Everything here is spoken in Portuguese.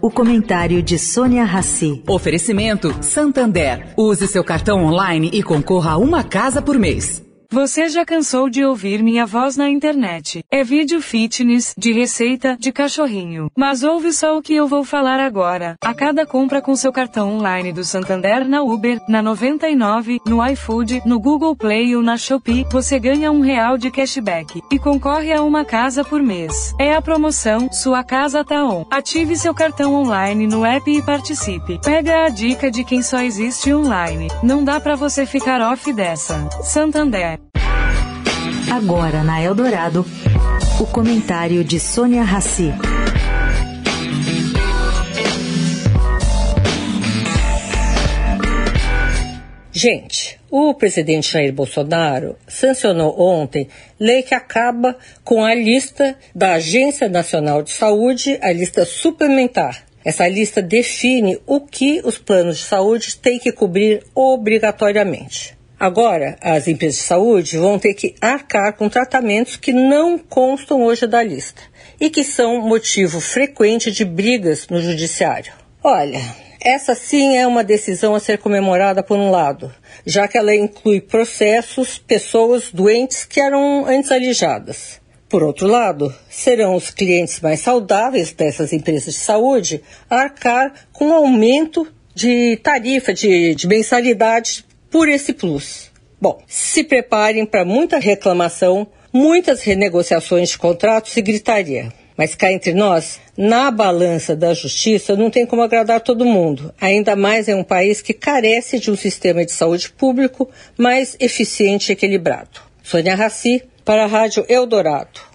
O comentário de Sônia Rassi. Oferecimento Santander. Use seu cartão online e concorra a uma casa por mês. Você já cansou de ouvir minha voz na internet? É vídeo fitness, de receita, de cachorrinho. Mas ouve só o que eu vou falar agora. A cada compra com seu cartão online do Santander na Uber, na 99, no iFood, no Google Play ou na Shopee, você ganha um real de cashback e concorre a uma casa por mês. É a promoção Sua Casa Tá On. Ative seu cartão online no app e participe. Pega a dica de quem só existe online. Não dá para você ficar off dessa. Santander. Agora na Eldorado, o comentário de Sônia Rassi. Gente, o presidente Jair Bolsonaro sancionou ontem lei que acaba com a lista da Agência Nacional de Saúde, a lista suplementar. Essa lista define o que os planos de saúde têm que cobrir obrigatoriamente. Agora, as empresas de saúde vão ter que arcar com tratamentos que não constam hoje da lista e que são motivo frequente de brigas no judiciário. Olha, essa sim é uma decisão a ser comemorada por um lado, já que ela inclui processos, pessoas doentes que eram antes alijadas. Por outro lado, serão os clientes mais saudáveis dessas empresas de saúde a arcar com aumento de tarifa, de, de mensalidade por esse plus. Bom, se preparem para muita reclamação, muitas renegociações de contratos e gritaria. Mas cá entre nós, na balança da justiça não tem como agradar todo mundo. Ainda mais em um país que carece de um sistema de saúde público mais eficiente e equilibrado. Sônia Raci, para a Rádio Eldorado.